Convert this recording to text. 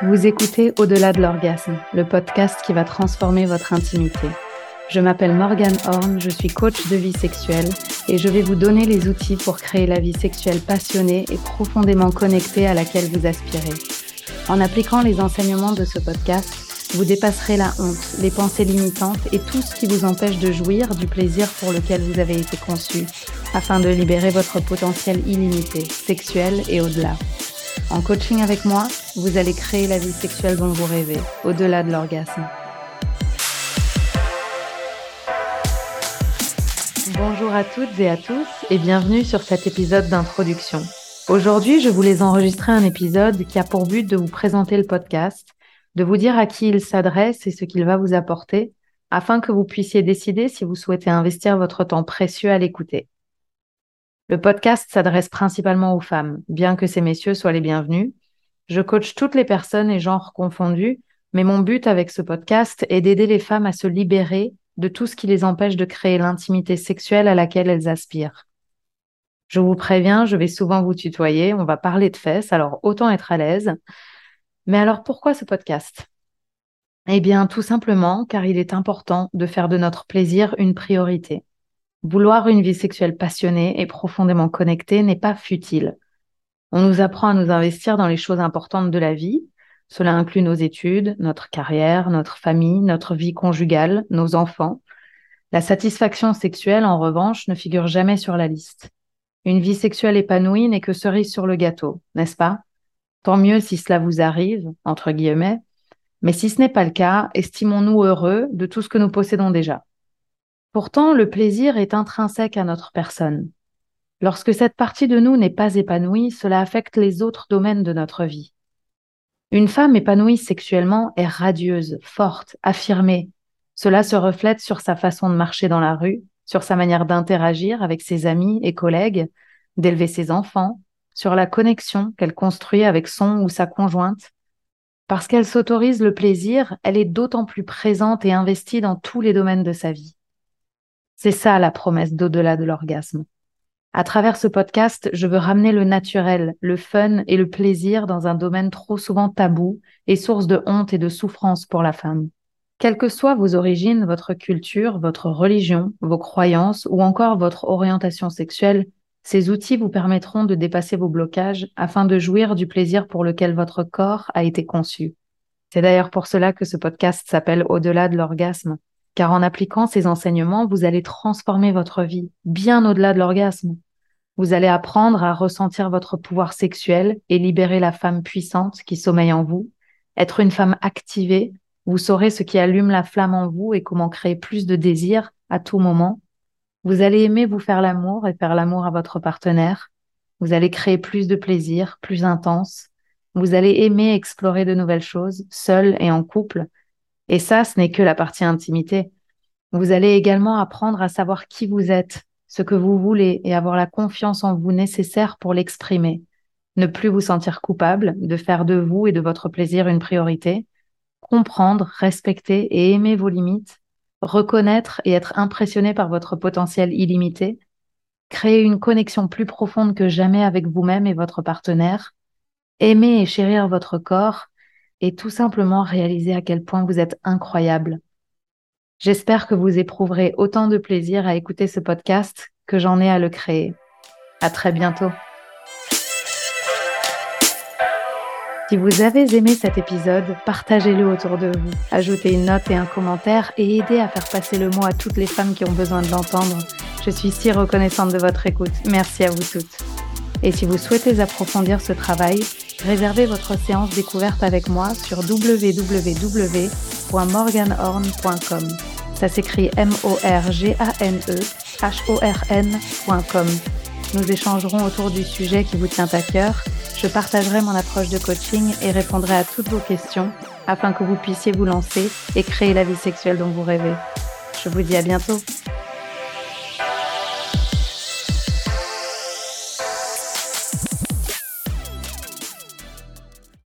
Vous écoutez Au-delà de l'orgasme, le podcast qui va transformer votre intimité. Je m'appelle Morgane Horn, je suis coach de vie sexuelle et je vais vous donner les outils pour créer la vie sexuelle passionnée et profondément connectée à laquelle vous aspirez. En appliquant les enseignements de ce podcast, vous dépasserez la honte, les pensées limitantes et tout ce qui vous empêche de jouir du plaisir pour lequel vous avez été conçu, afin de libérer votre potentiel illimité, sexuel et au-delà. En coaching avec moi, vous allez créer la vie sexuelle dont vous rêvez, au-delà de l'orgasme. Bonjour à toutes et à tous et bienvenue sur cet épisode d'introduction. Aujourd'hui, je voulais enregistrer un épisode qui a pour but de vous présenter le podcast, de vous dire à qui il s'adresse et ce qu'il va vous apporter, afin que vous puissiez décider si vous souhaitez investir votre temps précieux à l'écouter. Le podcast s'adresse principalement aux femmes, bien que ces messieurs soient les bienvenus. Je coach toutes les personnes et genres confondus, mais mon but avec ce podcast est d'aider les femmes à se libérer de tout ce qui les empêche de créer l'intimité sexuelle à laquelle elles aspirent. Je vous préviens, je vais souvent vous tutoyer, on va parler de fesses, alors autant être à l'aise. Mais alors pourquoi ce podcast? Eh bien tout simplement car il est important de faire de notre plaisir une priorité. Vouloir une vie sexuelle passionnée et profondément connectée n'est pas futile. On nous apprend à nous investir dans les choses importantes de la vie, cela inclut nos études, notre carrière, notre famille, notre vie conjugale, nos enfants. La satisfaction sexuelle, en revanche, ne figure jamais sur la liste. Une vie sexuelle épanouie n'est que cerise sur le gâteau, n'est-ce pas? Tant mieux si cela vous arrive, entre guillemets, mais si ce n'est pas le cas, estimons-nous heureux de tout ce que nous possédons déjà. Pourtant, le plaisir est intrinsèque à notre personne. Lorsque cette partie de nous n'est pas épanouie, cela affecte les autres domaines de notre vie. Une femme épanouie sexuellement est radieuse, forte, affirmée. Cela se reflète sur sa façon de marcher dans la rue, sur sa manière d'interagir avec ses amis et collègues, d'élever ses enfants, sur la connexion qu'elle construit avec son ou sa conjointe. Parce qu'elle s'autorise le plaisir, elle est d'autant plus présente et investie dans tous les domaines de sa vie. C'est ça la promesse d'au-delà de l'orgasme. À travers ce podcast, je veux ramener le naturel, le fun et le plaisir dans un domaine trop souvent tabou et source de honte et de souffrance pour la femme. Quelles que soient vos origines, votre culture, votre religion, vos croyances ou encore votre orientation sexuelle, ces outils vous permettront de dépasser vos blocages afin de jouir du plaisir pour lequel votre corps a été conçu. C'est d'ailleurs pour cela que ce podcast s'appelle Au-delà de l'orgasme, car en appliquant ces enseignements, vous allez transformer votre vie bien au-delà de l'orgasme. Vous allez apprendre à ressentir votre pouvoir sexuel et libérer la femme puissante qui sommeille en vous. Être une femme activée, vous saurez ce qui allume la flamme en vous et comment créer plus de désir à tout moment. Vous allez aimer vous faire l'amour et faire l'amour à votre partenaire. Vous allez créer plus de plaisir, plus intense. Vous allez aimer explorer de nouvelles choses, seul et en couple, et ça, ce n'est que la partie intimité. Vous allez également apprendre à savoir qui vous êtes, ce que vous voulez et avoir la confiance en vous nécessaire pour l'exprimer. Ne plus vous sentir coupable de faire de vous et de votre plaisir une priorité. Comprendre, respecter et aimer vos limites. Reconnaître et être impressionné par votre potentiel illimité. Créer une connexion plus profonde que jamais avec vous-même et votre partenaire. Aimer et chérir votre corps et tout simplement réaliser à quel point vous êtes incroyable. J'espère que vous éprouverez autant de plaisir à écouter ce podcast que j'en ai à le créer. À très bientôt. Si vous avez aimé cet épisode, partagez-le autour de vous, ajoutez une note et un commentaire et aidez à faire passer le mot à toutes les femmes qui ont besoin de l'entendre. Je suis si reconnaissante de votre écoute. Merci à vous toutes. Et si vous souhaitez approfondir ce travail, Réservez votre séance découverte avec moi sur www.morganhorn.com. Ça s'écrit M-O-R-G-A-N-E-H-O-R-N.com. Nous échangerons autour du sujet qui vous tient à cœur. Je partagerai mon approche de coaching et répondrai à toutes vos questions afin que vous puissiez vous lancer et créer la vie sexuelle dont vous rêvez. Je vous dis à bientôt.